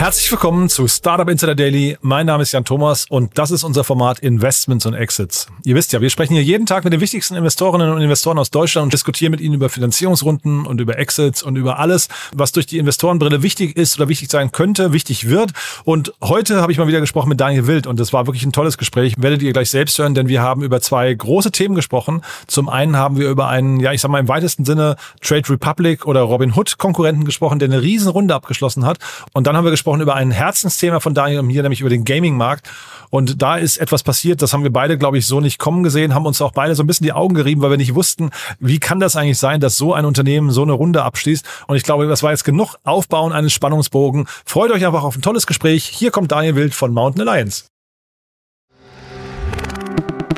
Herzlich willkommen zu Startup Insider Daily. Mein Name ist Jan Thomas und das ist unser Format Investments und Exits. Ihr wisst ja, wir sprechen hier jeden Tag mit den wichtigsten Investorinnen und Investoren aus Deutschland und diskutieren mit ihnen über Finanzierungsrunden und über Exits und über alles, was durch die Investorenbrille wichtig ist oder wichtig sein könnte, wichtig wird. Und heute habe ich mal wieder gesprochen mit Daniel Wild und das war wirklich ein tolles Gespräch. Werdet ihr gleich selbst hören, denn wir haben über zwei große Themen gesprochen. Zum einen haben wir über einen, ja, ich sag mal im weitesten Sinne Trade Republic oder Robin Hood Konkurrenten gesprochen, der eine riesen Runde abgeschlossen hat. Und dann haben wir gesprochen über ein Herzensthema von Daniel und mir, nämlich über den Gaming-Markt. Und da ist etwas passiert, das haben wir beide, glaube ich, so nicht kommen gesehen, haben uns auch beide so ein bisschen die Augen gerieben, weil wir nicht wussten, wie kann das eigentlich sein, dass so ein Unternehmen so eine Runde abschließt. Und ich glaube, das war jetzt genug Aufbauen eines Spannungsbogen. Freut euch einfach auf ein tolles Gespräch. Hier kommt Daniel Wild von Mountain Alliance.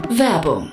Werbung.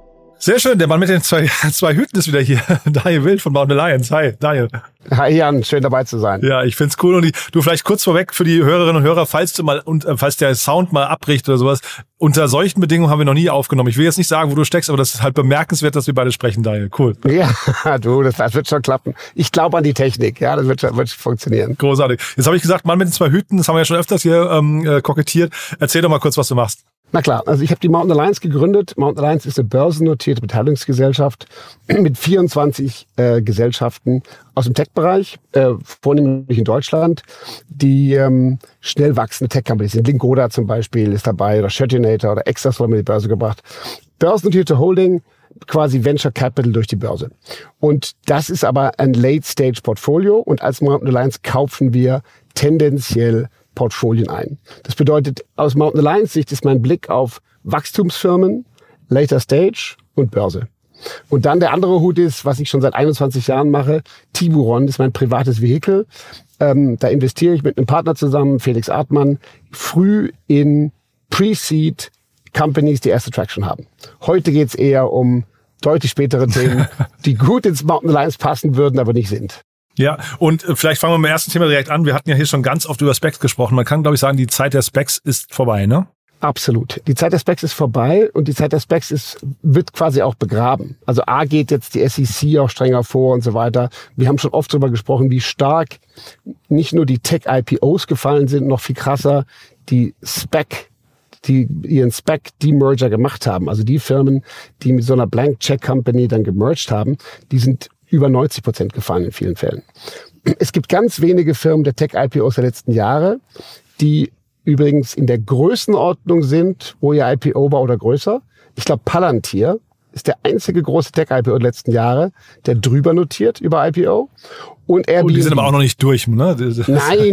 Sehr schön, der Mann mit den zwei, zwei Hüten ist wieder hier. Daniel Wild von Mountain Alliance. Hi, Daniel. Hi Jan, schön dabei zu sein. Ja, ich find's cool. Und die, du vielleicht kurz vorweg für die Hörerinnen und Hörer, falls du mal und äh, falls der Sound mal abbricht oder sowas, unter solchen Bedingungen haben wir noch nie aufgenommen. Ich will jetzt nicht sagen, wo du steckst, aber das ist halt bemerkenswert, dass wir beide sprechen, Daniel. Cool. Ja, du, das, das wird schon klappen. Ich glaube an die Technik, ja, das wird, wird funktionieren. Großartig. Jetzt habe ich gesagt, Mann mit den zwei Hüten, das haben wir ja schon öfters hier ähm, äh, kokettiert. Erzähl doch mal kurz, was du machst. Na klar, also ich habe die Mountain Alliance gegründet. Mountain Alliance ist eine börsennotierte Beteiligungsgesellschaft mit 24 äh, Gesellschaften aus dem Tech-Bereich, äh, vornehmlich in Deutschland, die ähm, schnell wachsende Tech-Companies sind. Lingoda zum Beispiel ist dabei oder Shirtinator oder Exas wurde mit die Börse gebracht. Börsennotierte Holding, quasi Venture Capital durch die Börse. Und das ist aber ein Late-Stage-Portfolio und als Mountain Alliance kaufen wir tendenziell Portfolien ein. Das bedeutet, aus Mountain Alliance Sicht ist mein Blick auf Wachstumsfirmen, Later Stage und Börse. Und dann der andere Hut ist, was ich schon seit 21 Jahren mache, Tiburon, das ist mein privates Vehikel. Ähm, da investiere ich mit einem Partner zusammen, Felix Artmann, früh in Pre-Seed Companies, die erste Traction haben. Heute geht's eher um deutlich spätere Themen, die gut ins Mountain Alliance passen würden, aber nicht sind. Ja, und äh, vielleicht fangen wir mit dem ersten Thema direkt an. Wir hatten ja hier schon ganz oft über Specs gesprochen. Man kann, glaube ich, sagen, die Zeit der Specs ist vorbei, ne? Absolut. Die Zeit der Specs ist vorbei und die Zeit der Specs ist, wird quasi auch begraben. Also A geht jetzt die SEC auch strenger vor und so weiter. Wir haben schon oft darüber gesprochen, wie stark nicht nur die Tech-IPOs gefallen sind, noch viel krasser die Spec die ihren Spec-Demerger gemacht haben. Also die Firmen, die mit so einer Blank-Check-Company dann gemerged haben, die sind über 90 Prozent gefallen in vielen Fällen. Es gibt ganz wenige Firmen der Tech-IPOs der letzten Jahre, die übrigens in der Größenordnung sind, wo ihr IPO war oder größer. Ich glaube, Palantir ist der einzige große Tech-IPO der letzten Jahre, der drüber notiert über IPO. Und Airbnb. Und die sind aber auch noch nicht durch, ne? Nein,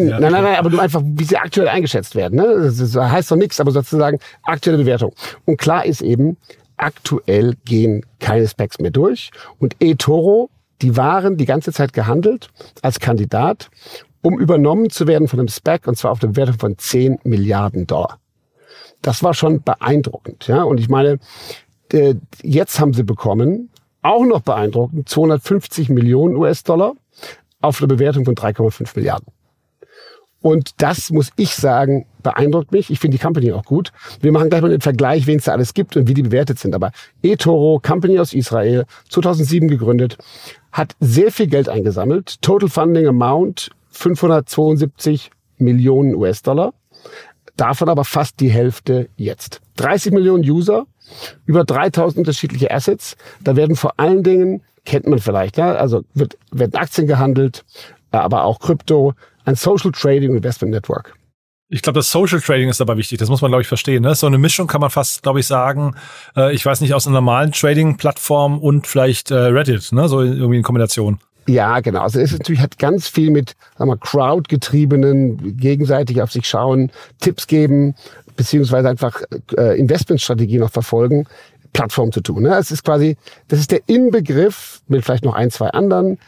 ja, nein, nein, nein, aber nur einfach, wie sie aktuell eingeschätzt werden. Ne? Das heißt doch nichts, aber sozusagen aktuelle Bewertung. Und klar ist eben, aktuell gehen keine Specs mehr durch. Und eToro, die waren die ganze Zeit gehandelt als Kandidat, um übernommen zu werden von einem Spec, und zwar auf der Bewertung von 10 Milliarden Dollar. Das war schon beeindruckend, ja. Und ich meine, jetzt haben sie bekommen, auch noch beeindruckend, 250 Millionen US-Dollar auf eine Bewertung von 3,5 Milliarden. Und das muss ich sagen, beeindruckt mich. Ich finde die Company auch gut. Wir machen gleich mal den Vergleich, wen es da alles gibt und wie die bewertet sind. Aber eToro, Company aus Israel, 2007 gegründet, hat sehr viel Geld eingesammelt. Total Funding Amount 572 Millionen US-Dollar. Davon aber fast die Hälfte jetzt. 30 Millionen User, über 3000 unterschiedliche Assets. Da werden vor allen Dingen kennt man vielleicht. Ja? Also wird, werden Aktien gehandelt, aber auch Krypto, ein Social Trading Investment Network. Ich glaube, das Social Trading ist dabei wichtig. Das muss man, glaube ich, verstehen. Ne? So eine Mischung kann man fast, glaube ich, sagen. Äh, ich weiß nicht, aus einer normalen Trading-Plattform und vielleicht äh, Reddit, ne? so irgendwie in Kombination. Ja, genau. Also es ist natürlich hat ganz viel mit, sagen wir, Crowd-getriebenen, gegenseitig auf sich schauen, Tipps geben, beziehungsweise einfach äh, Investmentstrategien noch verfolgen, Plattform zu tun. Ne? Es ist quasi, das ist der Inbegriff mit vielleicht noch ein, zwei anderen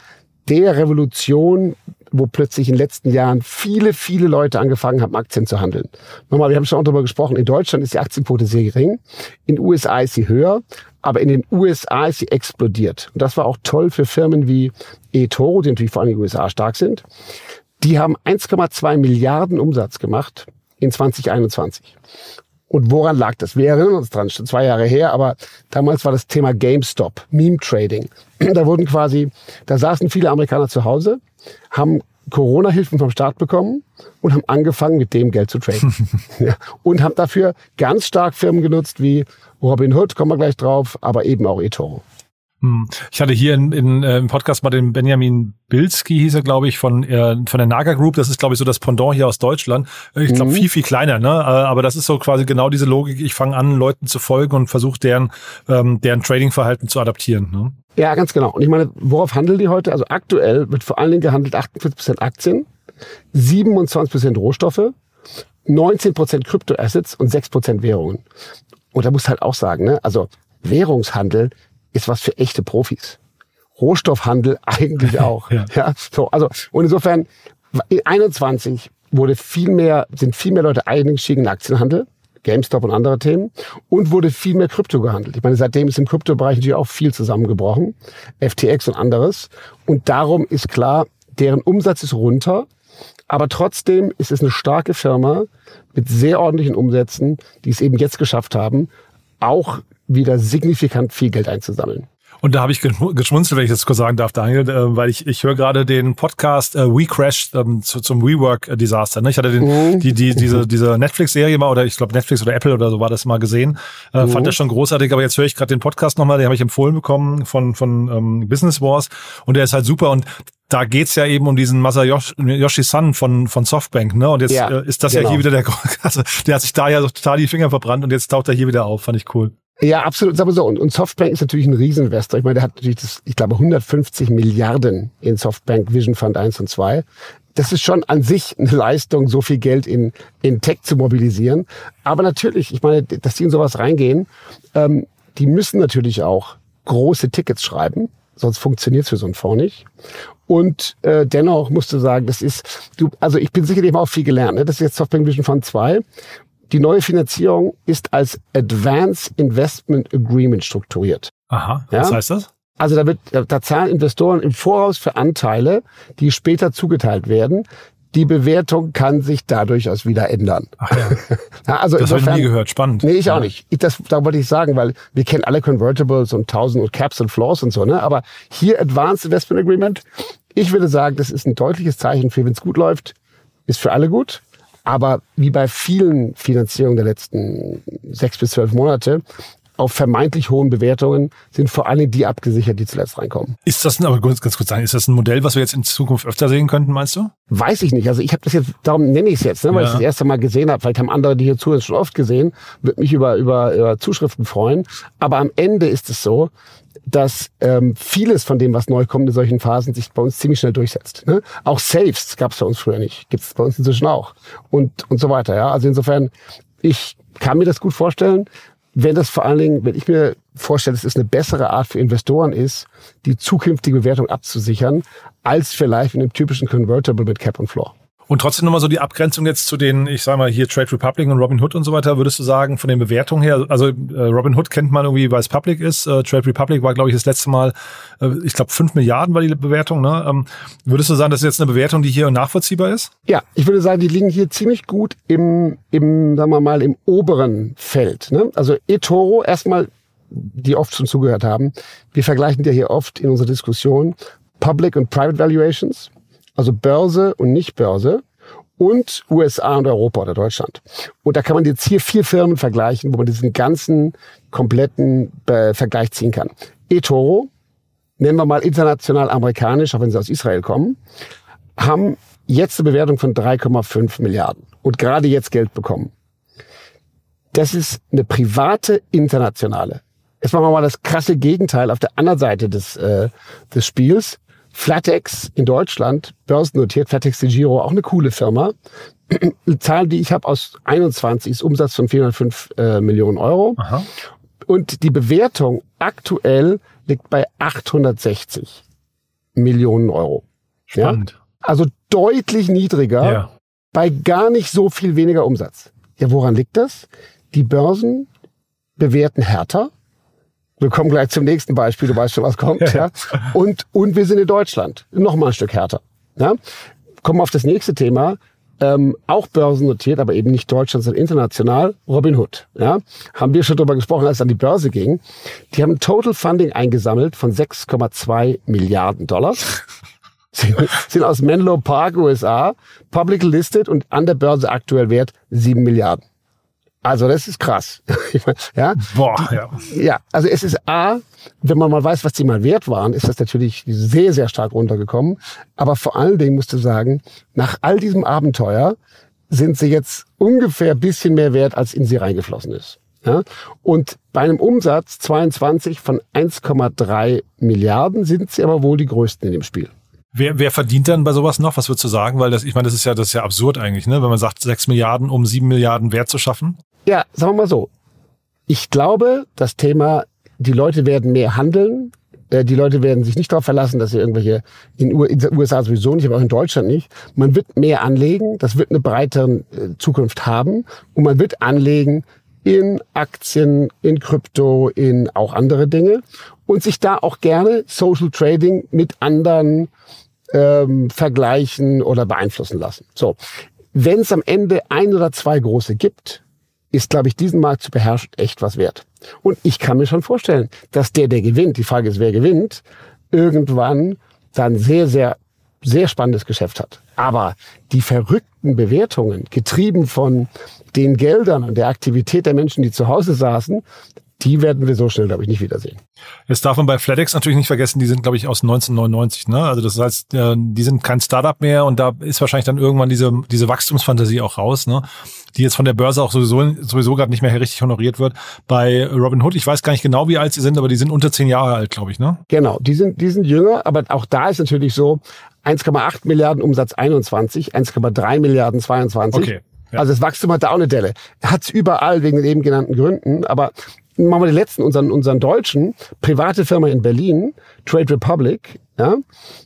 der Revolution, wo plötzlich in den letzten Jahren viele, viele Leute angefangen haben, Aktien zu handeln. Nochmal, wir haben schon darüber gesprochen, in Deutschland ist die Aktienquote sehr gering, in den USA ist sie höher, aber in den USA ist sie explodiert. Und das war auch toll für Firmen wie eToro, die natürlich vor allem in den USA stark sind. Die haben 1,2 Milliarden Umsatz gemacht in 2021. Und woran lag das? Wir erinnern uns dran, schon zwei Jahre her, aber damals war das Thema GameStop, Meme Trading. Da wurden quasi, da saßen viele Amerikaner zu Hause, haben Corona-Hilfen vom Staat bekommen und haben angefangen, mit dem Geld zu traden. ja. Und haben dafür ganz stark Firmen genutzt wie Robinhood, kommen wir gleich drauf, aber eben auch eToro. Hm. Ich hatte hier in, in, äh, im Podcast mal den Benjamin Bilski, hieß er, glaube ich, von, äh, von der Naga Group. Das ist, glaube ich, so das Pendant hier aus Deutschland. Ich glaube, mhm. viel, viel kleiner, ne? Äh, aber das ist so quasi genau diese Logik. Ich fange an, Leuten zu folgen und versuche deren, ähm, deren Trading-Verhalten zu adaptieren. Ne? Ja, ganz genau. Und ich meine, worauf handeln die heute? Also aktuell wird vor allen Dingen gehandelt 48% Aktien, 27% Rohstoffe, 19% Kryptoassets und 6% Währungen. Und da muss halt auch sagen, ne? also Währungshandel ist was für echte Profis. Rohstoffhandel eigentlich auch. ja. ja. so, also, und insofern, in 21 wurde viel mehr, sind viel mehr Leute eingestiegen in Aktienhandel. GameStop und andere Themen und wurde viel mehr Krypto gehandelt. Ich meine, seitdem ist im Kryptobereich natürlich auch viel zusammengebrochen, FTX und anderes. Und darum ist klar, deren Umsatz ist runter, aber trotzdem ist es eine starke Firma mit sehr ordentlichen Umsätzen, die es eben jetzt geschafft haben, auch wieder signifikant viel Geld einzusammeln. Und da habe ich geschmunzelt, wenn ich das kurz sagen darf, Daniel, äh, weil ich, ich höre gerade den Podcast äh, We Crashed ähm, zu, zum WeWork-Desaster. Ne? Ich hatte den, mhm. die, die, diese, diese Netflix-Serie mal, oder ich glaube Netflix oder Apple oder so war das mal gesehen. Äh, mhm. Fand das schon großartig, aber jetzt höre ich gerade den Podcast nochmal, den habe ich empfohlen bekommen von, von ähm, Business Wars und der ist halt super und da geht's ja eben um diesen Masayoshi Sun von, von Softbank, ne? Und jetzt ja, äh, ist das genau. ja hier wieder der, also der hat sich da ja total die Finger verbrannt und jetzt taucht er hier wieder auf. Fand ich cool. Ja, absolut. Sagen wir so. Und, und Softbank ist natürlich ein Rieseninvestor. Ich meine, der hat natürlich das, ich glaube, 150 Milliarden in Softbank Vision Fund 1 und 2. Das ist schon an sich eine Leistung, so viel Geld in, in Tech zu mobilisieren. Aber natürlich, ich meine, dass die in sowas reingehen, ähm, die müssen natürlich auch große Tickets schreiben, sonst funktioniert es für so einen Fonds nicht. Und äh, dennoch musst du sagen, das ist, du, also ich bin sicherlich auch viel gelernt. Ne? Das ist jetzt Softbank Vision Fund 2. Die neue Finanzierung ist als Advance Investment Agreement strukturiert. Aha, ja? was heißt das? Also da, wird, da zahlen Investoren im Voraus für Anteile, die später zugeteilt werden. Die Bewertung kann sich dadurch aus wieder ändern. Ach ja. ja also das habe ich nie gehört. Spannend. Nee, ich ja. auch nicht. Ich, das, da wollte ich sagen, weil wir kennen alle Convertibles und Tausend und Caps und Floors und so. Ne? Aber hier Advanced Investment Agreement, ich würde sagen, das ist ein deutliches Zeichen für, wenn es gut läuft, ist für alle gut. Aber wie bei vielen Finanzierungen der letzten sechs bis zwölf Monate, auf vermeintlich hohen Bewertungen sind vor allem die abgesichert, die zuletzt reinkommen. Ist das ein, aber ganz, ganz kurz sagen, ist das ein Modell, was wir jetzt in Zukunft öfter sehen könnten, meinst du? Weiß ich nicht. Also ich habe das jetzt, darum nenne ich es jetzt, ne, weil ja. ich das erste Mal gesehen habe. Vielleicht haben andere, die hier zuhören, schon oft gesehen. Würde mich über, über, über Zuschriften freuen. Aber am Ende ist es so, dass ähm, vieles von dem, was neu kommt in solchen Phasen, sich bei uns ziemlich schnell durchsetzt. Ne? Auch Saves gab es bei uns früher nicht, gibt es bei uns inzwischen auch und und so weiter. Ja, also insofern, ich kann mir das gut vorstellen, wenn das vor allen Dingen, wenn ich mir vorstelle, dass es eine bessere Art für Investoren ist, die zukünftige Bewertung abzusichern, als vielleicht in einem typischen Convertible mit Cap und Floor. Und trotzdem nochmal so die Abgrenzung jetzt zu den, ich sag mal hier Trade Republic und Robin Hood und so weiter, würdest du sagen, von den Bewertungen her, also äh, Robin Hood kennt man irgendwie, weil es Public ist, äh, Trade Republic war, glaube ich, das letzte Mal, äh, ich glaube, fünf Milliarden war die Bewertung, ne? Ähm, würdest du sagen, das ist jetzt eine Bewertung, die hier nachvollziehbar ist? Ja, ich würde sagen, die liegen hier ziemlich gut im, im sagen wir mal, im oberen Feld. Ne? Also eToro, erstmal, die oft schon zugehört haben, wir vergleichen ja hier oft in unserer Diskussion Public und Private Valuations also Börse und Nicht-Börse und USA und Europa oder Deutschland. Und da kann man jetzt hier vier Firmen vergleichen, wo man diesen ganzen kompletten äh, Vergleich ziehen kann. eToro, nennen wir mal international amerikanisch, auch wenn sie aus Israel kommen, haben jetzt eine Bewertung von 3,5 Milliarden und gerade jetzt Geld bekommen. Das ist eine private internationale. Jetzt machen wir mal das krasse Gegenteil auf der anderen Seite des, äh, des Spiels. Flatex in Deutschland, börsennotiert, Flatex de Giro, auch eine coole Firma. Eine Zahl, die ich habe aus 21, ist Umsatz von 405 äh, Millionen Euro. Aha. Und die Bewertung aktuell liegt bei 860 Millionen Euro. Spannend. Ja? Also deutlich niedriger, ja. bei gar nicht so viel weniger Umsatz. Ja, woran liegt das? Die Börsen bewerten härter. Wir kommen gleich zum nächsten Beispiel, du weißt schon, was kommt. ja. Und, und wir sind in Deutschland. Noch mal ein Stück härter. Ja. Kommen wir auf das nächste Thema. Ähm, auch börsennotiert, aber eben nicht Deutschland, sondern international, Robin Hood. Ja? Haben wir schon drüber gesprochen, als es an die Börse ging. Die haben Total Funding eingesammelt von 6,2 Milliarden Dollar. sind, sind aus Menlo Park, USA, public listed und an der Börse aktuell wert 7 Milliarden. Also das ist krass. ja? Boah, ja. Ja, also es ist A, wenn man mal weiß, was die mal wert waren, ist das natürlich sehr, sehr stark runtergekommen. Aber vor allen Dingen musst du sagen, nach all diesem Abenteuer sind sie jetzt ungefähr bisschen mehr wert, als in sie reingeflossen ist. Ja? Und bei einem Umsatz 22 von 1,3 Milliarden sind sie aber wohl die größten in dem Spiel. Wer, wer verdient dann bei sowas noch? Was würdest du sagen? Weil das, ich meine, das ist ja, das ist ja absurd eigentlich, ne? Wenn man sagt, 6 Milliarden, um 7 Milliarden Wert zu schaffen. Ja, sagen wir mal so. Ich glaube, das Thema, die Leute werden mehr handeln. Äh, die Leute werden sich nicht darauf verlassen, dass sie irgendwelche, in, den USA sowieso nicht, aber auch in Deutschland nicht. Man wird mehr anlegen, das wird eine breitere äh, Zukunft haben und man wird anlegen in Aktien, in Krypto, in auch andere Dinge und sich da auch gerne Social Trading mit anderen ähm, vergleichen oder beeinflussen lassen. So, wenn es am Ende ein oder zwei große gibt, ist, glaube ich, diesen Markt zu beherrschen echt was wert. Und ich kann mir schon vorstellen, dass der, der gewinnt, die Frage ist, wer gewinnt, irgendwann dann sehr, sehr, sehr spannendes Geschäft hat. Aber die verrückten Bewertungen, getrieben von den Geldern und der Aktivität der Menschen, die zu Hause saßen, die werden wir so schnell, glaube ich, nicht wiedersehen. Jetzt darf man bei FedEx natürlich nicht vergessen, die sind, glaube ich, aus 1999. Ne? Also das heißt, äh, die sind kein Startup mehr und da ist wahrscheinlich dann irgendwann diese, diese Wachstumsfantasie auch raus, ne? die jetzt von der Börse auch sowieso, sowieso gerade nicht mehr richtig honoriert wird. Bei Robin Hood, ich weiß gar nicht genau, wie alt sie sind, aber die sind unter zehn Jahre alt, glaube ich. ne? Genau, die sind, die sind jünger, aber auch da ist natürlich so, 1,8 Milliarden Umsatz 21, 1,3 Milliarden 22. Okay. Ja. Also das Wachstum hat da auch eine Delle. Hat es überall wegen den eben genannten Gründen, aber machen wir den letzten, unseren, unseren deutschen, private Firma in Berlin, Trade Republic, ja,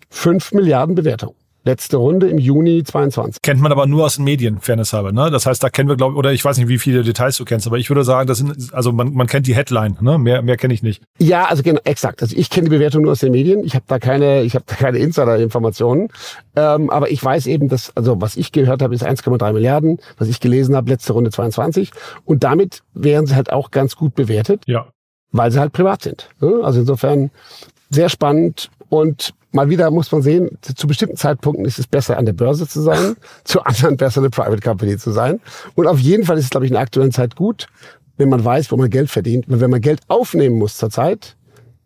5 Milliarden Bewertung. Letzte Runde im Juni 22. Kennt man aber nur aus den Medien, Fairness halber. Ne? Das heißt, da kennen wir, glaube ich, oder ich weiß nicht, wie viele Details du kennst, aber ich würde sagen, das sind, also man, man kennt die Headline, ne? mehr, mehr kenne ich nicht. Ja, also genau, exakt. Also ich kenne die Bewertung nur aus den Medien. Ich habe da keine, ich habe da keine Insider-Informationen. Ähm, aber ich weiß eben, dass, also was ich gehört habe, ist 1,3 Milliarden. Was ich gelesen habe, letzte Runde 22. Und damit wären sie halt auch ganz gut bewertet. Ja. Weil sie halt privat sind. Ne? Also insofern sehr spannend und mal wieder muss man sehen, zu bestimmten Zeitpunkten ist es besser, an der Börse zu sein, zu anderen besser, eine Private Company zu sein. Und auf jeden Fall ist es, glaube ich, in der aktuellen Zeit gut, wenn man weiß, wo man Geld verdient. Wenn man Geld aufnehmen muss zurzeit,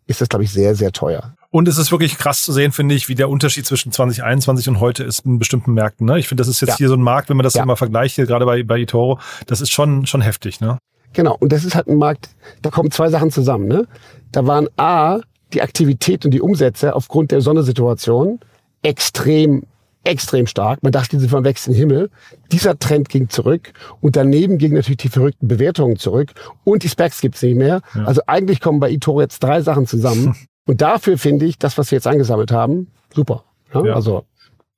ist das, glaube ich, sehr, sehr teuer. Und es ist wirklich krass zu sehen, finde ich, wie der Unterschied zwischen 2021 und heute ist in bestimmten Märkten. Ne? Ich finde, das ist jetzt ja. hier so ein Markt, wenn man das ja. mal vergleicht, hier gerade bei, bei eToro, das ist schon, schon heftig. Ne? Genau, und das ist halt ein Markt, da kommen zwei Sachen zusammen. Ne? Da waren A, die Aktivität und die Umsätze aufgrund der Sondersituation extrem extrem stark. Man dachte, sie vom wechselnden Himmel. Dieser Trend ging zurück und daneben gingen natürlich die verrückten Bewertungen zurück und die Specs gibt's nicht mehr. Ja. Also eigentlich kommen bei eToro jetzt drei Sachen zusammen und dafür finde ich das, was wir jetzt angesammelt haben, super. Ja, ja. Also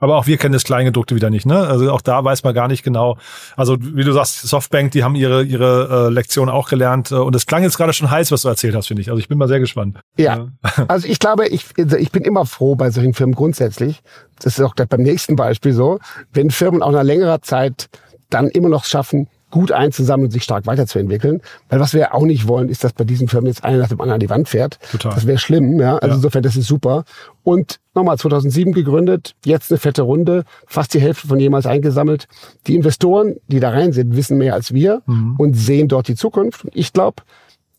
aber auch wir kennen das Kleingedruckte wieder nicht, ne? Also auch da weiß man gar nicht genau. Also wie du sagst, Softbank, die haben ihre ihre äh, Lektion auch gelernt äh, und es klang jetzt gerade schon heiß, was du erzählt hast, finde ich. Also ich bin mal sehr gespannt. Ja. also ich glaube, ich also ich bin immer froh bei solchen Firmen grundsätzlich. Das ist auch beim nächsten Beispiel so, wenn Firmen auch nach längerer Zeit dann immer noch schaffen, gut einzusammeln und sich stark weiterzuentwickeln. Weil was wir auch nicht wollen, ist, dass bei diesen Firmen jetzt einer nach dem anderen an die Wand fährt. Total. Das wäre schlimm. Ja? Also ja. insofern, das ist super. Und nochmal 2007 gegründet, jetzt eine fette Runde, fast die Hälfte von jemals eingesammelt. Die Investoren, die da rein sind, wissen mehr als wir mhm. und sehen dort die Zukunft. Und ich glaube,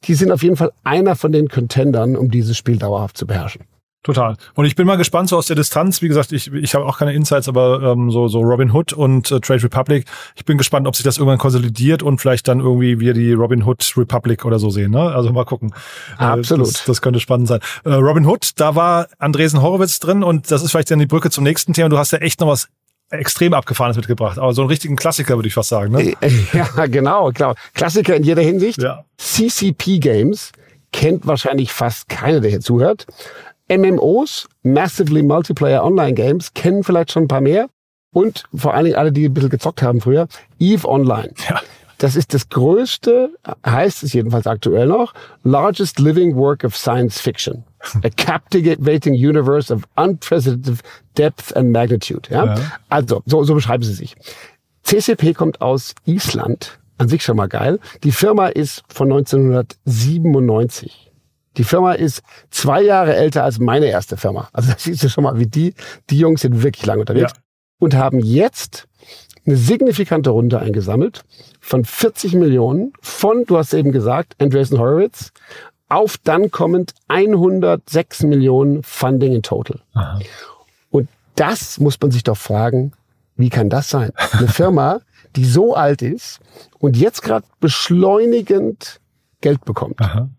die sind auf jeden Fall einer von den Contendern, um dieses Spiel dauerhaft zu beherrschen. Total. Und ich bin mal gespannt, so aus der Distanz, wie gesagt, ich, ich habe auch keine Insights, aber ähm, so, so Robin Hood und äh, Trade Republic, ich bin gespannt, ob sich das irgendwann konsolidiert und vielleicht dann irgendwie wir die Robin Hood Republic oder so sehen. Ne? Also mal gucken. Äh, Absolut. Das, das könnte spannend sein. Äh, Robin Hood, da war Andresen Horowitz drin und das ist vielleicht dann die Brücke zum nächsten Thema. Du hast ja echt noch was extrem abgefahrenes mitgebracht, aber so einen richtigen Klassiker würde ich fast sagen. Ne? Äh, ja, genau, klar. Klassiker in jeder Hinsicht. Ja. CCP Games kennt wahrscheinlich fast keiner, der hier zuhört. MMOs, Massively Multiplayer Online Games, kennen vielleicht schon ein paar mehr. Und vor allen Dingen alle, die ein bisschen gezockt haben früher, EVE Online. Ja. Das ist das größte, heißt es jedenfalls aktuell noch, largest living work of science fiction. A captivating universe of unprecedented depth and magnitude. Ja? Ja. Also, so, so beschreiben sie sich. CCP kommt aus Island. An sich schon mal geil. Die Firma ist von 1997. Die Firma ist zwei Jahre älter als meine erste Firma. Also das siehst du schon mal, wie die, die Jungs sind wirklich lange unterwegs Ja. und haben jetzt eine signifikante Runde eingesammelt von 40 Millionen von, du hast eben gesagt, Andreessen Horowitz, auf dann kommend 106 Millionen Funding in total. Aha. Und das muss man sich doch fragen, wie kann das sein? Eine Firma, die so alt ist und jetzt gerade beschleunigend Geld bekommt. Aha.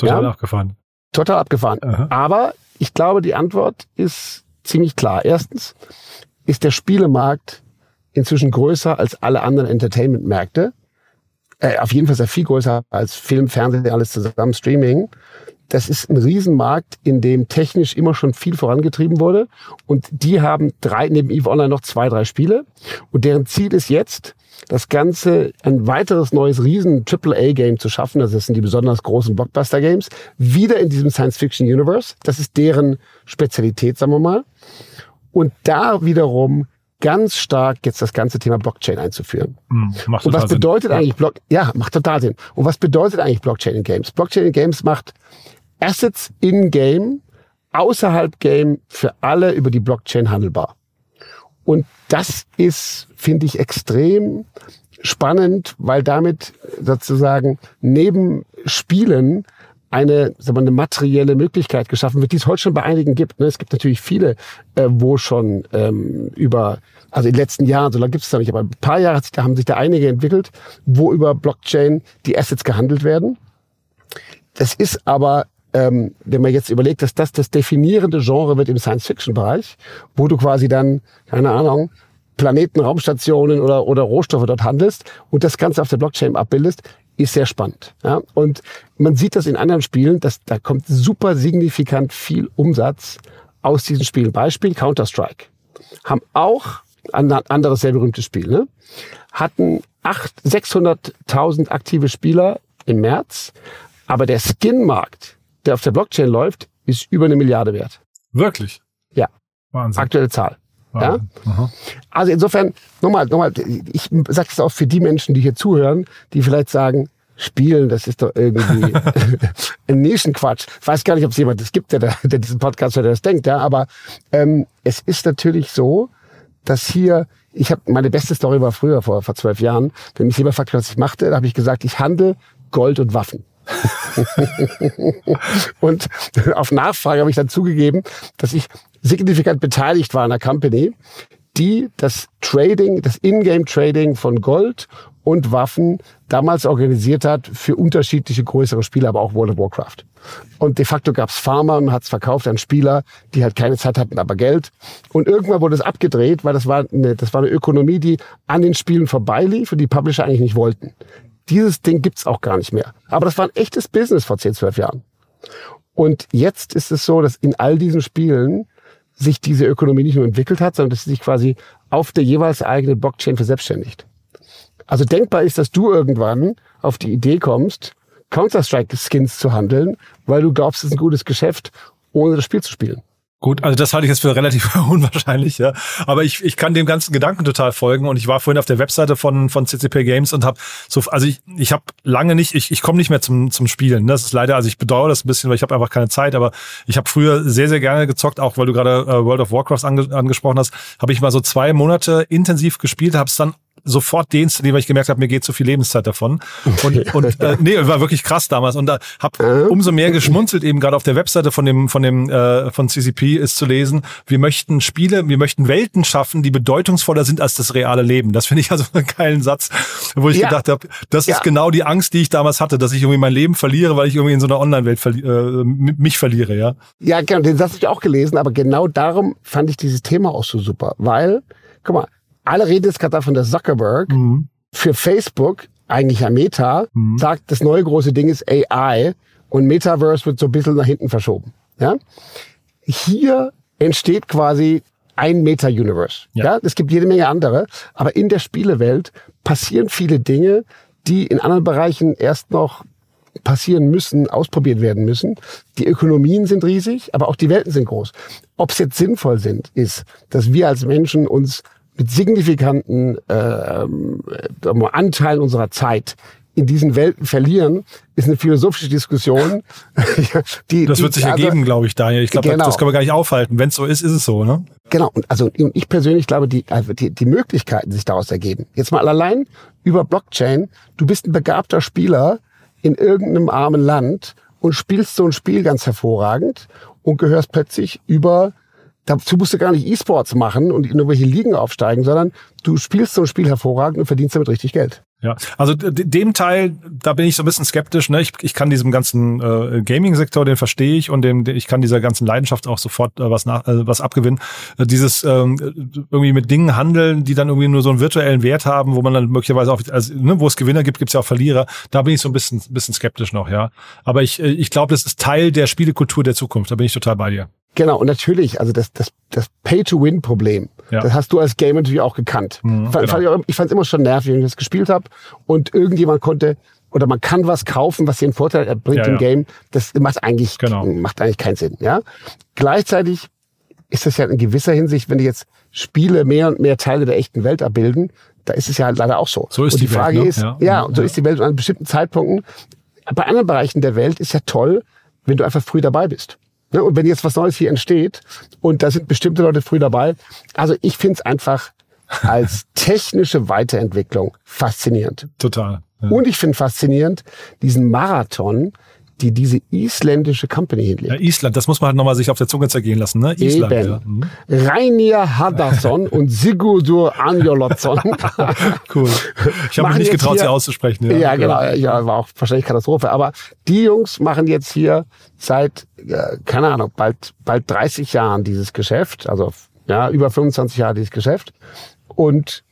Total Ja. abgefahren. Total abgefahren. Aha. Aber ich glaube, die Antwort ist ziemlich klar. Erstens ist der Spielemarkt inzwischen größer als alle anderen Entertainment-Märkte. Äh, auf jeden Fall sehr viel größer als Film, Fernsehen, alles zusammen, Streaming. Das ist ein Riesenmarkt, in dem technisch immer schon viel vorangetrieben wurde. Und die haben drei, neben EVE Online noch zwei, drei Spiele. Und deren Ziel ist jetzt, das Ganze ein weiteres neues riesen AAA-Game zu schaffen. Also das sind die besonders großen Blockbuster-Games. Wieder in diesem Science-Fiction-Universe. Das ist deren Spezialität, sagen wir mal. Und da wiederum ganz stark jetzt das ganze Thema Blockchain einzuführen. Hm, macht Und was Sinn. bedeutet eigentlich Block? Ja, macht total Sinn. Und was bedeutet eigentlich Blockchain in Games? Blockchain in Games macht Assets in Game, außerhalb Game für alle über die Blockchain handelbar. Und das ist, finde ich, extrem spannend, weil damit sozusagen neben Spielen eine, sagen wir, eine materielle Möglichkeit geschaffen wird, die es heute schon bei einigen gibt. Ne? Es gibt natürlich viele, äh, wo schon ähm, über, also in den letzten Jahren, so lange gibt es da nicht, aber ein paar Jahre haben sich da einige entwickelt, wo über Blockchain die Assets gehandelt werden. Das ist aber, ähm, wenn man jetzt überlegt, dass das das definierende Genre wird im Science-Fiction-Bereich, wo du quasi dann, keine Ahnung, Planeten, Raumstationen oder, oder Rohstoffe dort handelst und das Ganze auf der Blockchain abbildest, ist sehr spannend. Ja? Und man sieht das in anderen Spielen, dass da kommt super signifikant viel Umsatz aus diesen Spielen. Beispiel Counter-Strike. Haben auch ein anderes sehr berühmtes Spiel, ne? hatten acht- 600.000 aktive Spieler im März, aber der Skin-Markt, der auf der Blockchain läuft, ist über eine Milliarde wert. Wirklich? Ja, Wahnsinn. aktuelle Zahl. Ja? Wahnsinn. Aha. Also insofern, nochmal, nochmal, ich sage es auch für die Menschen, die hier zuhören, die vielleicht sagen, Spielen, das ist doch irgendwie ein Nischenquatsch. Ich weiß gar nicht, ob es jemand das gibt, der, da- der diesen Podcast der das denkt, ja, aber ähm, es ist natürlich so, dass hier, ich habe meine beste Story war früher, vor, vor zwölf Jahren, wenn mich jemand fragt, was ich machte, da habe ich gesagt, ich handle Gold und Waffen. und auf Nachfrage habe ich dann zugegeben, dass ich signifikant beteiligt war an einer Company, die das Trading, das Ingame-Trading von Gold und Waffen damals organisiert hat für unterschiedliche größere Spiele, aber auch World of Warcraft. Und de facto gab's Farmer und hat's verkauft an Spieler, die halt keine Zeit hatten, aber Geld. Und irgendwann wurde es abgedreht, weil das war eine, das war eine Ökonomie, die an den Spielen vorbeilief und die Publisher eigentlich nicht wollten. Dieses Ding gibt's auch gar nicht mehr. Aber das war ein echtes Business vor 10, 12 Jahren. Und jetzt ist es so, dass in all diesen Spielen sich diese Ökonomie nicht nur entwickelt hat, sondern dass sie sich quasi auf der jeweils eigenen Blockchain verselbstständigt. Also denkbar ist, dass du irgendwann auf die Idee kommst, Counter-Strike-Skins zu handeln, weil du glaubst, es ist ein gutes Geschäft, ohne das Spiel zu spielen. Gut, also das halte ich jetzt für relativ unwahrscheinlich, ja. Aber ich, ich kann dem ganzen Gedanken total folgen und ich war vorhin auf der Webseite von von CCP Games und habe so, also ich, ich habe lange nicht, ich, ich komme nicht mehr zum zum Spielen. Das ist leider, also ich bedauere das ein bisschen, weil ich habe einfach keine Zeit. Aber ich habe früher sehr sehr gerne gezockt, auch weil du gerade äh, World of Warcraft ange, angesprochen hast, habe ich mal so zwei Monate intensiv gespielt, habe es dann sofort deinstalliert, weil ich gemerkt habe, mir geht zu viel Lebenszeit davon. Und, und äh, nee, war wirklich krass damals. Und da habe umso mehr geschmunzelt, eben gerade auf der Webseite von dem, von dem, äh, von CCP ist zu lesen, wir möchten Spiele, wir möchten Welten schaffen, die bedeutungsvoller sind als das reale Leben. Das finde ich also einen geilen Satz, wo ich ja. gedacht habe, das ja. ist genau die Angst, die ich damals hatte, dass ich irgendwie mein Leben verliere, weil ich irgendwie in so einer Online-Welt verli äh, mich verliere, ja. Ja, genau, den Satz habe ich auch gelesen, aber genau darum fand ich dieses Thema auch so super, weil, guck mal, alle reden jetzt gerade davon, dass Zuckerberg mhm. für Facebook, eigentlich ja Meta, mhm. sagt, das neue große Ding ist AI und Metaverse wird so ein bisschen nach hinten verschoben. Ja? Hier entsteht quasi ein Meta-Universe. Ja. ja, es gibt jede Menge andere, aber in der Spielewelt passieren viele Dinge, die in anderen Bereichen erst noch passieren müssen, ausprobiert werden müssen. Die Ökonomien sind riesig, aber auch die Welten sind groß. Ob es jetzt sinnvoll sind, ist, dass wir als Menschen uns mit signifikanten äh, Anteilen unserer Zeit in diesen Welten verlieren, ist eine philosophische Diskussion. die, das wird sich also, ergeben, glaube ich, Daniel. Ich glaube, genau. das, können wir gar nicht aufhalten. Wenn es so ist, ist es so, ne? Genau. Und also ich persönlich glaube, die, also die, die Möglichkeiten sich daraus ergeben. Jetzt mal allein über Blockchain. Du bist ein begabter Spieler in irgendeinem armen Land und spielst so ein Spiel ganz hervorragend und gehörst plötzlich über Dazu musst du gar nicht E-Sports machen und in irgendwelche Ligen aufsteigen, sondern du spielst so ein Spiel hervorragend und verdienst damit richtig Geld. Ja, also dem Teil, da bin ich so ein bisschen skeptisch. Ne? Ich, ich kann diesem ganzen äh, Gaming-Sektor, den verstehe ich und den, ich kann dieser ganzen Leidenschaft auch sofort äh, was nach, äh, was abgewinnen. Äh, dieses ähm, irgendwie mit Dingen handeln, die dann irgendwie nur so einen virtuellen Wert haben, wo man dann möglicherweise auch, also, ne, wo es Gewinner gibt, gibt es ja auch Verlierer. Da bin ich so ein bisschen, bisschen skeptisch noch, ja. Aber ich, äh, ich glaube, das ist Teil der Spielekultur der Zukunft. Da bin ich total bei dir. Genau, und natürlich, also das, das, das Pay-to-Win-Problem, ja. das hast du als Gamer natürlich auch gekannt. Mhm, fand, genau. ich fand es immer schon nervig, wenn ich das gespielt habe und irgendjemand konnte oder man kann was kaufen, was einen Vorteil bringt ja, im ja. Game. Das macht eigentlich, genau. macht eigentlich keinen Sinn. Ja? Gleichzeitig ist das ja in gewisser Hinsicht, wenn die jetzt Spiele mehr und mehr Teile der echten Welt abbilden, da ist es ja leider auch so. So ist und die, die Frage Welt, ne? ist, ja, ja, und so ist die Welt und an bestimmten Zeitpunkten. Bei anderen Bereichen der Welt ist ja toll, wenn du einfach früh dabei bist. Ne? Und wenn jetzt was Neues hier entsteht und da sind bestimmte Leute früh dabei, also ich finde es einfach als technische Weiterentwicklung faszinierend. Total. Ja. Und ich finde faszinierend diesen Marathon, die diese isländische Company hinlegt. Ja, Island, das muss man halt nochmal sich auf der Zunge zergehen lassen, ne? Island. Eben. Ja. Mhm. Rainier Hadarsson und Sigurdur Anjolotsson. cool. Ich habe mich nicht getraut, hier, sie auszusprechen. Ja, ja genau. Ja, war auch wahrscheinlich Katastrophe. Aber die Jungs machen jetzt hier seit, äh, keine Ahnung, bald, bald 30 Jahren dieses Geschäft. Also, ja, über 25 Jahre dieses Geschäft. Und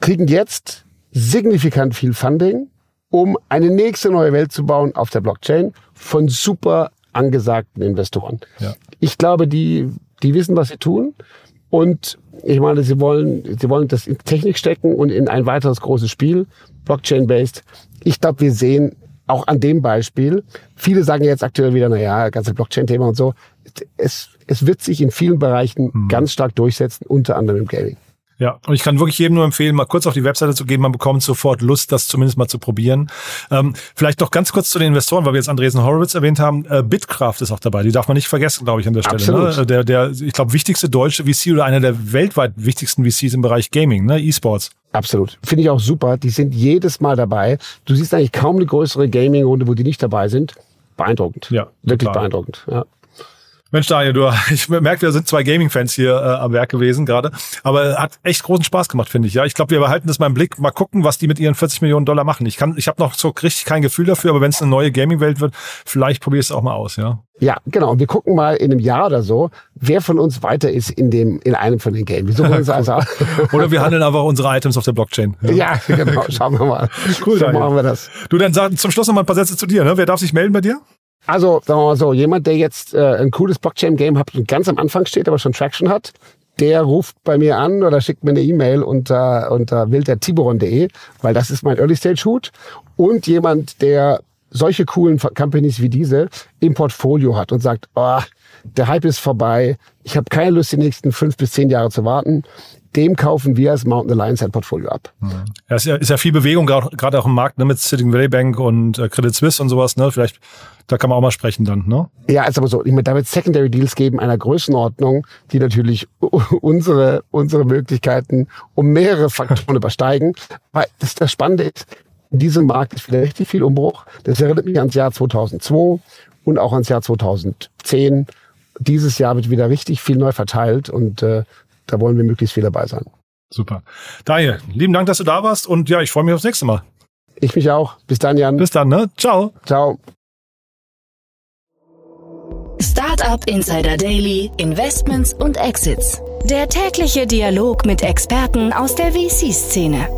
kriegen jetzt signifikant viel Funding um eine nächste neue Welt zu bauen auf der Blockchain von super angesagten Investoren. Ja. Ich glaube, die, die wissen, was sie tun. Und ich meine, sie wollen, sie wollen das in Technik stecken und in ein weiteres großes Spiel, Blockchain-based. Ich glaube, wir sehen auch an dem Beispiel, viele sagen jetzt aktuell wieder, na ja, ganze Blockchain-Thema und so. Es, es wird sich in vielen Bereichen mhm. ganz stark durchsetzen, unter anderem im Gaming. Ja, und ich kann wirklich jedem nur empfehlen, mal kurz auf die Webseite zu gehen. Man bekommt sofort Lust, das zumindest mal zu probieren. Ähm, vielleicht doch ganz kurz zu den Investoren, weil wir jetzt Andresen Horowitz erwähnt haben. Äh, Bitkraft ist auch dabei. Die darf man nicht vergessen, glaube ich, an der Stelle. Ne? Absolut. Ne? Der, der, ich glaube, wichtigste deutsche VC oder einer der weltweit wichtigsten VCs im Bereich Gaming, ne? E-Sports. Absolut. Finde ich auch super. Die sind jedes Mal dabei. Du siehst eigentlich kaum eine größere Gaming-Runde, wo die nicht dabei sind. Beeindruckend. Ja. Wirklich total. beeindruckend. Ja. Mensch, Daniel, du, ich merke, wir sind zwei Gaming-Fans hier äh, am Werk gewesen gerade. Aber hat echt großen Spaß gemacht, finde ich. Ja, ich glaube, wir behalten das mal im Blick. Mal gucken, was die mit ihren 40 Millionen Dollar machen. Ich kann, ich habe noch so richtig kein Gefühl dafür, aber wenn es eine neue Gaming-Welt wird, vielleicht probiere ich es auch mal aus, ja. Ja, genau. Und wir gucken mal in einem Jahr oder so, wer von uns weiter ist in dem, in einem von den Games. Wir suchen uns also Oder wir handeln einfach unsere Items auf der Blockchain. Ja, ja genau. Schauen wir mal. Cool, so machen wir das. Du, dann sag zum Schluss noch mal ein paar Sätze zu dir. Ne? Wer darf sich melden bei dir? Also, sagen wir mal so, jemand, der jetzt äh, ein cooles Blockchain-Game hat und ganz am Anfang steht, aber schon Traction hat, der ruft bei mir an oder schickt mir eine E-Mail unter, unter wildertiburon.de, weil das ist mein Early-Stage-Hut. Und jemand, der solche coolen Companies wie diese im Portfolio hat und sagt, oh, der Hype ist vorbei, ich habe keine Lust, die nächsten fünf bis zehn Jahre zu warten. Dem kaufen wir als Mountain Alliance ein Portfolio ab. Ja, ist ja, ist ja viel Bewegung, gerade auch im Markt ne, mit Sitting Valley Bank und äh, Credit Suisse und sowas. Ne? Vielleicht, da kann man auch mal sprechen dann. Ne? Ja, ist aber so. Ich meine, da wird Secondary Deals geben einer Größenordnung, die natürlich unsere, unsere Möglichkeiten um mehrere Faktoren übersteigen. Weil das, das Spannende ist, in diesem Markt ist wieder richtig viel Umbruch. Das erinnert mich ans Jahr 2002 und auch ans Jahr 2010. Dieses Jahr wird wieder richtig viel neu verteilt und äh, da wollen wir möglichst viel dabei sein. Super. Daniel, lieben Dank, dass du da warst und ja, ich freue mich aufs nächste Mal. Ich mich auch. Bis dann, Jan. Bis dann, ne? Ciao. Ciao. Startup Insider Daily, Investments und Exits. Der tägliche Dialog mit Experten aus der VC-Szene.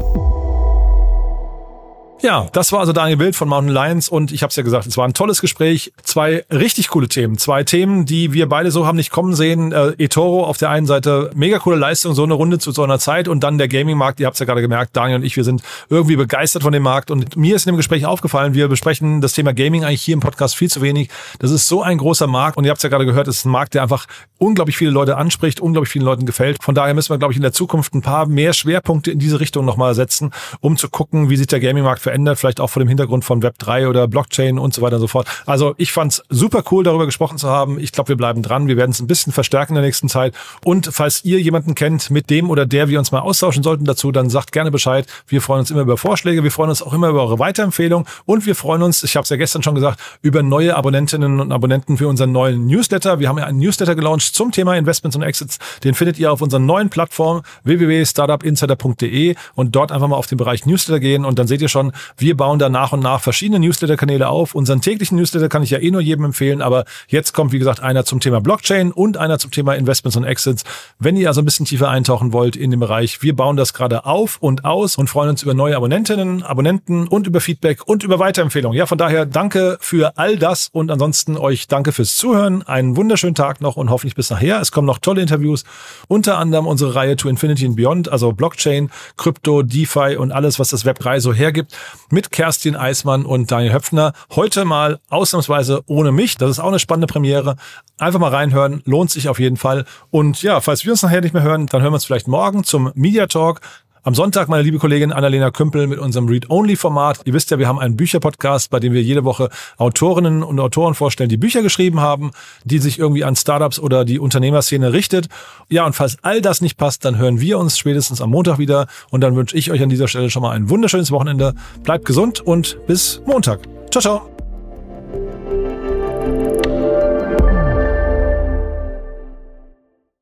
Ja, das war also Daniel Wild von Mountain Lions und ich habe es ja gesagt, es war ein tolles Gespräch. Zwei richtig coole Themen, zwei Themen, die wir beide so haben nicht kommen sehen. Äh, eToro auf der einen Seite, mega coole Leistung, so eine Runde zu so einer Zeit und dann der Gaming-Markt, ihr habt es ja gerade gemerkt, Daniel und ich, wir sind irgendwie begeistert von dem Markt und mir ist in dem Gespräch aufgefallen, wir besprechen das Thema Gaming eigentlich hier im Podcast viel zu wenig. Das ist so ein großer Markt und ihr habt es ja gerade gehört, es ist ein Markt, der einfach unglaublich viele Leute anspricht, unglaublich vielen Leuten gefällt. Von daher müssen wir, glaube ich, in der Zukunft ein paar mehr Schwerpunkte in diese Richtung nochmal setzen, um zu gucken, wie sich der Gaming-Markt verändert, vielleicht auch vor dem Hintergrund von Web 3 oder Blockchain und so weiter und so fort. Also ich fand's super cool, darüber gesprochen zu haben. Ich glaube, wir bleiben dran. Wir werden es ein bisschen verstärken in der nächsten Zeit. Und falls ihr jemanden kennt, mit dem oder der wir uns mal austauschen sollten dazu, dann sagt gerne Bescheid. Wir freuen uns immer über Vorschläge. Wir freuen uns auch immer über eure Weiterempfehlung. Und wir freuen uns, ich habe es ja gestern schon gesagt, über neue Abonnentinnen und Abonnenten für unseren neuen Newsletter. Wir haben ja einen Newsletter gelauncht zum Thema Investments und Exits. Den findet ihr auf unserer neuen Plattform www.startupinsider.de und dort einfach mal auf den Bereich Newsletter gehen und dann seht ihr schon, wir bauen da nach und nach verschiedene Newsletter-Kanäle auf. Unseren täglichen Newsletter kann ich ja eh nur jedem empfehlen, aber jetzt kommt, wie gesagt, einer zum Thema Blockchain und einer zum Thema Investments und Exits. Wenn ihr also ein bisschen tiefer eintauchen wollt in den Bereich, wir bauen das gerade auf und aus und freuen uns über neue Abonnentinnen, Abonnenten und über Feedback und über Weiterempfehlungen. Ja, von daher danke für all das und ansonsten euch danke fürs Zuhören. Einen wunderschönen Tag noch und hoffentlich bis nachher. Es kommen noch tolle Interviews, unter anderem unsere Reihe To Infinity and Beyond, also Blockchain, Krypto, DeFi und alles, was das Web 3 so hergibt, mit Kerstin Eismann und Daniel Höpfner. Heute mal ausnahmsweise ohne mich. Das ist auch eine spannende Premiere. Einfach mal reinhören, lohnt sich auf jeden Fall. Und ja, falls wir uns nachher nicht mehr hören, dann hören wir uns vielleicht morgen zum Media Talk. Am Sonntag, meine liebe Kollegin Annalena Kümpel mit unserem Read-Only-Format. Ihr wisst ja, wir haben einen Bücherpodcast, bei dem wir jede Woche Autorinnen und Autoren vorstellen, die Bücher geschrieben haben, die sich irgendwie an Startups oder die Unternehmerszene richtet. Ja, und falls all das nicht passt, dann hören wir uns spätestens am Montag wieder. Und dann wünsche ich euch an dieser Stelle schon mal ein wunderschönes Wochenende. Bleibt gesund und bis Montag. Ciao, ciao.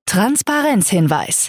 Transparenzhinweis.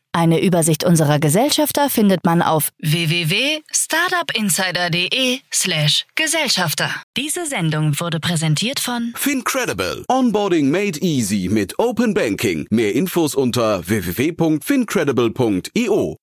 Eine Übersicht unserer Gesellschafter findet man auf www.startupinsider.de/gesellschafter. Diese Sendung wurde präsentiert von Fincredible. Onboarding made easy mit Open Banking. Mehr Infos unter www.fincredible.io.